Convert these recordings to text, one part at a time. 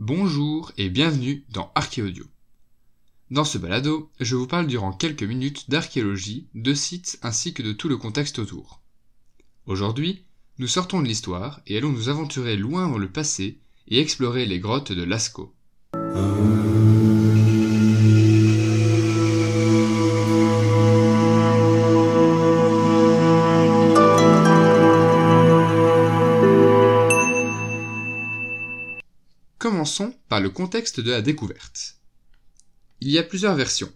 Bonjour et bienvenue dans Archéaudio. Dans ce balado, je vous parle durant quelques minutes d'archéologie, de sites ainsi que de tout le contexte autour. Aujourd'hui, nous sortons de l'histoire et allons nous aventurer loin dans le passé et explorer les grottes de Lascaux. Le contexte de la découverte. Il y a plusieurs versions,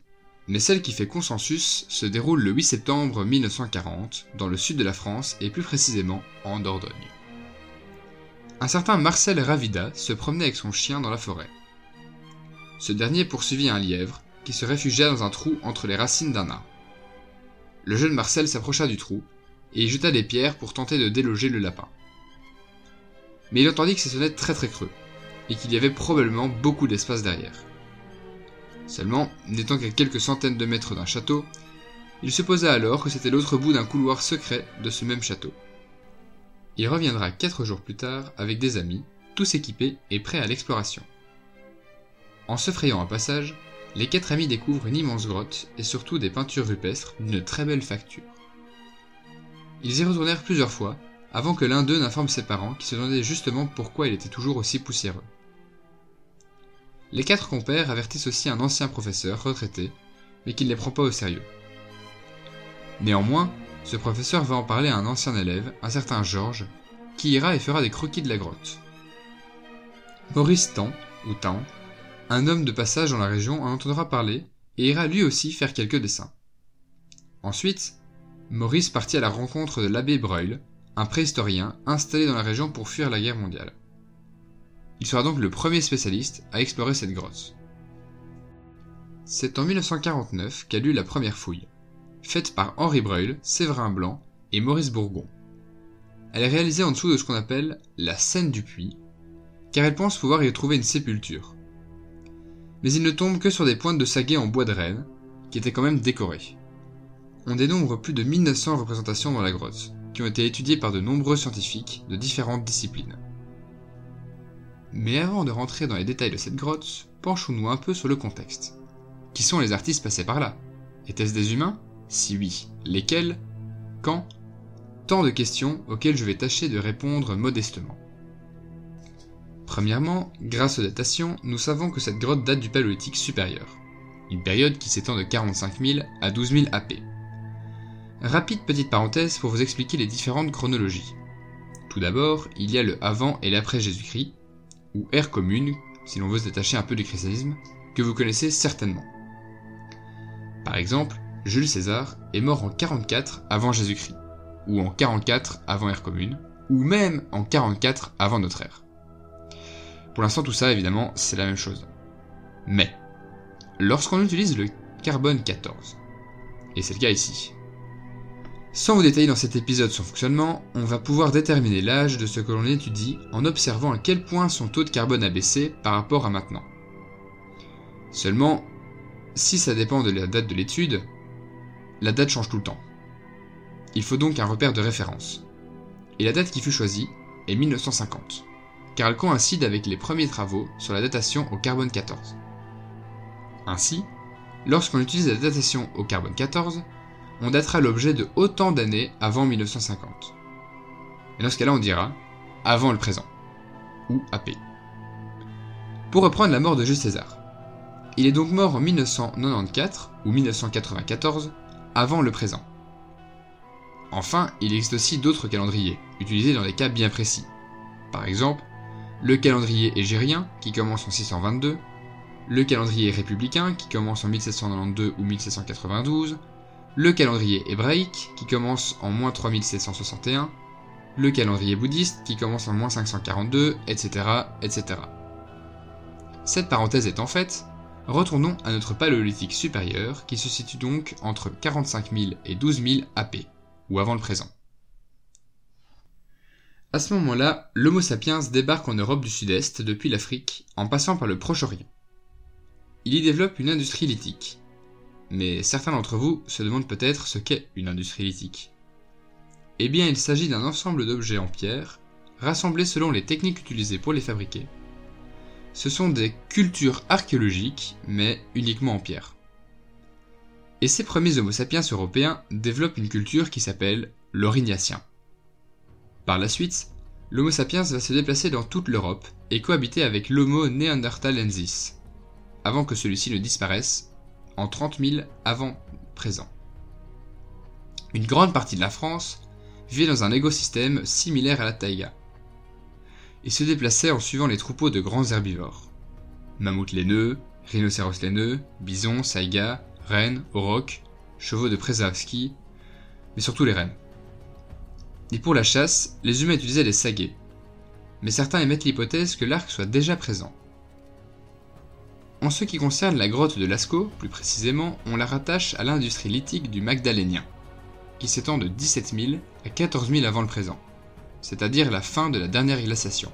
mais celle qui fait consensus se déroule le 8 septembre 1940 dans le sud de la France et plus précisément en Dordogne. Un certain Marcel Ravida se promenait avec son chien dans la forêt. Ce dernier poursuivit un lièvre qui se réfugia dans un trou entre les racines d'un arbre. Le jeune Marcel s'approcha du trou et y jeta des pierres pour tenter de déloger le lapin. Mais il entendit que ça sonnait très très creux et qu'il y avait probablement beaucoup d'espace derrière. Seulement, n'étant qu'à quelques centaines de mètres d'un château, il supposa alors que c'était l'autre bout d'un couloir secret de ce même château. Il reviendra quatre jours plus tard avec des amis, tous équipés et prêts à l'exploration. En se frayant un passage, les quatre amis découvrent une immense grotte et surtout des peintures rupestres d'une très belle facture. Ils y retournèrent plusieurs fois avant que l'un d'eux n'informe ses parents qui se demandaient justement pourquoi il était toujours aussi poussiéreux. Les quatre compères avertissent aussi un ancien professeur retraité, mais qui ne les prend pas au sérieux. Néanmoins, ce professeur va en parler à un ancien élève, un certain Georges, qui ira et fera des croquis de la grotte. Maurice Tan, ou Tan, un homme de passage dans la région, en entendra parler et ira lui aussi faire quelques dessins. Ensuite, Maurice partit à la rencontre de l'abbé Breuil, un préhistorien installé dans la région pour fuir la guerre mondiale. Il sera donc le premier spécialiste à explorer cette grotte. C'est en 1949 qu'a lu la première fouille, faite par Henri Breuil, Séverin Blanc et Maurice Bourgon. Elle est réalisée en dessous de ce qu'on appelle la scène du puits, car elle pense pouvoir y trouver une sépulture. Mais il ne tombe que sur des pointes de saguet en bois de renne, qui étaient quand même décorées. On dénombre plus de 1900 représentations dans la grotte, qui ont été étudiées par de nombreux scientifiques de différentes disciplines. Mais avant de rentrer dans les détails de cette grotte, penchons-nous un peu sur le contexte. Qui sont les artistes passés par là? Étaient-ce des humains? Si oui, lesquels? Quand? Tant de questions auxquelles je vais tâcher de répondre modestement. Premièrement, grâce aux datations, nous savons que cette grotte date du Paléolithique supérieur, une période qui s'étend de 45 000 à 12 000 AP. Rapide petite parenthèse pour vous expliquer les différentes chronologies. Tout d'abord, il y a le avant et l'après Jésus-Christ, ou ère commune, si l'on veut se détacher un peu du christianisme, que vous connaissez certainement. Par exemple, Jules César est mort en 44 avant Jésus-Christ, ou en 44 avant ère commune, ou même en 44 avant notre ère. Pour l'instant, tout ça, évidemment, c'est la même chose. Mais, lorsqu'on utilise le carbone 14, et c'est le cas ici, sans vous détailler dans cet épisode son fonctionnement, on va pouvoir déterminer l'âge de ce que l'on étudie en observant à quel point son taux de carbone a baissé par rapport à maintenant. Seulement, si ça dépend de la date de l'étude, la date change tout le temps. Il faut donc un repère de référence. Et la date qui fut choisie est 1950, car elle coïncide avec les premiers travaux sur la datation au carbone 14. Ainsi, lorsqu'on utilise la datation au carbone 14, on datera l'objet de autant d'années avant 1950. Et dans ce cas-là, on dira avant le présent, ou AP. Pour reprendre la mort de Jules César. Il est donc mort en 1994 ou 1994, avant le présent. Enfin, il existe aussi d'autres calendriers, utilisés dans des cas bien précis. Par exemple, le calendrier égérien, qui commence en 622, le calendrier républicain, qui commence en 1792 ou 1792, le calendrier hébraïque qui commence en moins 3761, le calendrier bouddhiste qui commence en moins 542, etc., etc. Cette parenthèse étant faite, retournons à notre paléolithique supérieur qui se situe donc entre 45 000 et 12 000 AP, ou avant le présent. À ce moment-là, l'Homo sapiens débarque en Europe du Sud-Est depuis l'Afrique en passant par le Proche-Orient. Il y développe une industrie lithique, mais certains d'entre vous se demandent peut-être ce qu'est une industrie lithique. Eh bien, il s'agit d'un ensemble d'objets en pierre, rassemblés selon les techniques utilisées pour les fabriquer, Ce sont des cultures archéologiques, mais uniquement en pierre. Et ces premiers Homo sapiens européens développent une culture qui s'appelle l'Aurignacien. Par la suite, l'Homo sapiens va se déplacer dans toute l'Europe et cohabiter avec l'Homo neanderthalensis, avant que celui-ci ne disparaisse en 30 000 avant présent. Une grande partie de la France vivait dans un écosystème similaire à la taïga. et se déplaçait en suivant les troupeaux de grands herbivores. Mammouths laineux, rhinocéros laineux, bisons, saïgas, rennes, aurochs, chevaux de Przewalski, mais surtout les rennes. Et pour la chasse, les humains utilisaient des saguets. Mais certains émettent l'hypothèse que l'arc soit déjà présent. En ce qui concerne la grotte de Lascaux, plus précisément, on la rattache à l'industrie lithique du Magdalénien, qui s'étend de 17 000 à 14 000 avant le présent, c'est-à-dire la fin de la dernière glaciation.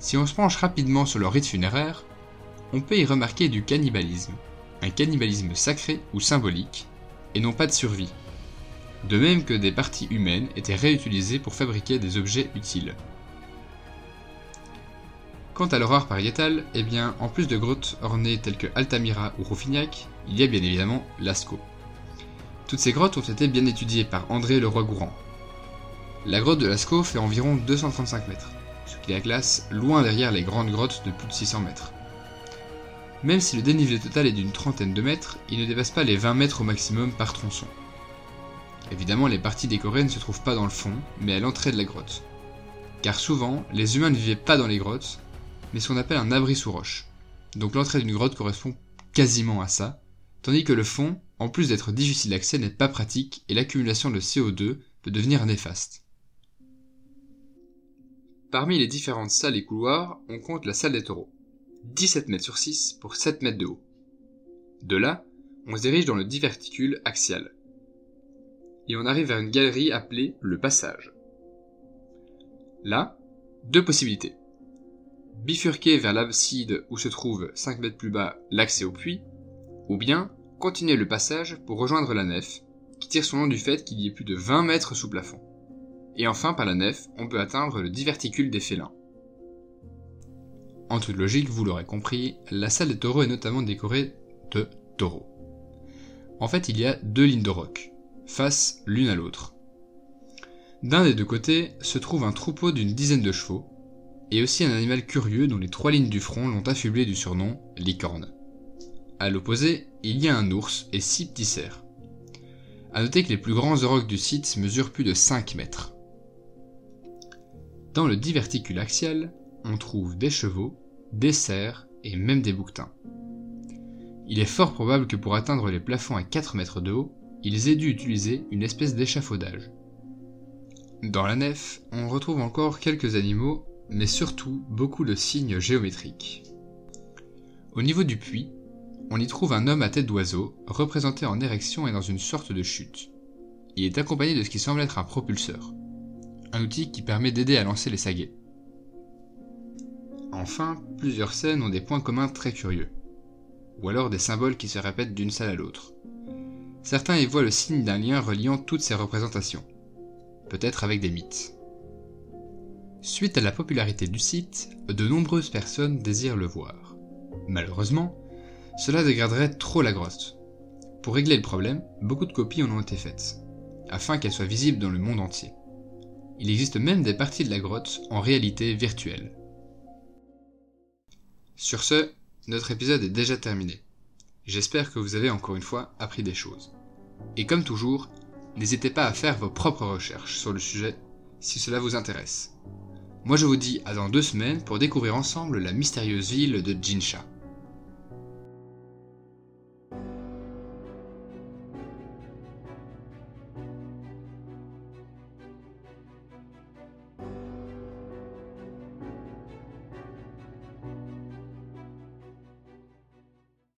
Si on se penche rapidement sur leur rite funéraire, on peut y remarquer du cannibalisme, un cannibalisme sacré ou symbolique, et non pas de survie. De même que des parties humaines étaient réutilisées pour fabriquer des objets utiles. Quant à l'horreur pariétale, eh bien, en plus de grottes ornées telles que Altamira ou Rouffignac, il y a bien évidemment Lascaux. Toutes ces grottes ont été bien étudiées par André Leroy-Gourand. La grotte de Lascaux fait environ 235 mètres, ce qui la classe loin derrière les grandes grottes de plus de 600 mètres. Même si le dénivelé total est d'une trentaine de mètres, il ne dépasse pas les 20 mètres au maximum par tronçon. Évidemment, les parties décorées ne se trouvent pas dans le fond, mais à l'entrée de la grotte. Car souvent, les humains ne vivaient pas dans les grottes, mais ce qu'on appelle un abri sous roche. Donc l'entrée d'une grotte correspond quasiment à ça, tandis que le fond, en plus d'être difficile d'accès, n'est pas pratique et l'accumulation de CO2 peut devenir néfaste. Parmi les différentes salles et couloirs, on compte la salle des taureaux. 17 mètres sur 6 pour 7 mètres de haut. De là, on se dirige dans le diverticule axial. Et on arrive vers une galerie appelée le passage. Là, deux possibilités. Bifurquer vers l'abside où se trouve 5 mètres plus bas l'accès au puits, ou bien continuer le passage pour rejoindre la nef, qui tire son nom du fait qu'il y ait plus de 20 mètres sous plafond. Et enfin, par la nef, on peut atteindre le diverticule des félins. En toute logique, vous l'aurez compris, la salle des taureaux est notamment décorée de taureaux. En fait, il y a deux lignes de roc, face l'une à l'autre. D'un des deux côtés se trouve un troupeau d'une dizaine de chevaux, et aussi un animal curieux dont les trois lignes du front l'ont affublé du surnom licorne. À l'opposé, il y a un ours et six petits cerfs. A noter que les plus grands aurochs du site mesurent plus de 5 mètres. Dans le diverticule axial, on trouve des chevaux, des cerfs et même des bouquetins. Il est fort probable que pour atteindre les plafonds à 4 mètres de haut, ils aient dû utiliser une espèce d'échafaudage. Dans la nef, on retrouve encore quelques animaux, mais surtout beaucoup de signes géométriques. Au niveau du puits, on y trouve un homme à tête d'oiseau, représenté en érection et dans une sorte de chute. Il est accompagné de ce qui semble être un propulseur, un outil qui permet d'aider à lancer les saguets. Enfin, plusieurs scènes ont des points communs très curieux, ou alors des symboles qui se répètent d'une salle à l'autre. Certains y voient le signe d'un lien reliant toutes ces représentations, peut-être avec des mythes. Suite à la popularité du site, de nombreuses personnes désirent le voir. Malheureusement, cela dégraderait trop la grotte. Pour régler le problème, beaucoup de copies en ont été faites, afin qu'elles soient visibles dans le monde entier. Il existe même des parties de la grotte en réalité virtuelle. Sur ce, notre épisode est déjà terminé. J'espère que vous avez encore une fois appris des choses. Et comme toujours, n'hésitez pas à faire vos propres recherches sur le sujet si cela vous intéresse. Moi je vous dis à dans deux semaines pour découvrir ensemble la mystérieuse ville de Jinsha.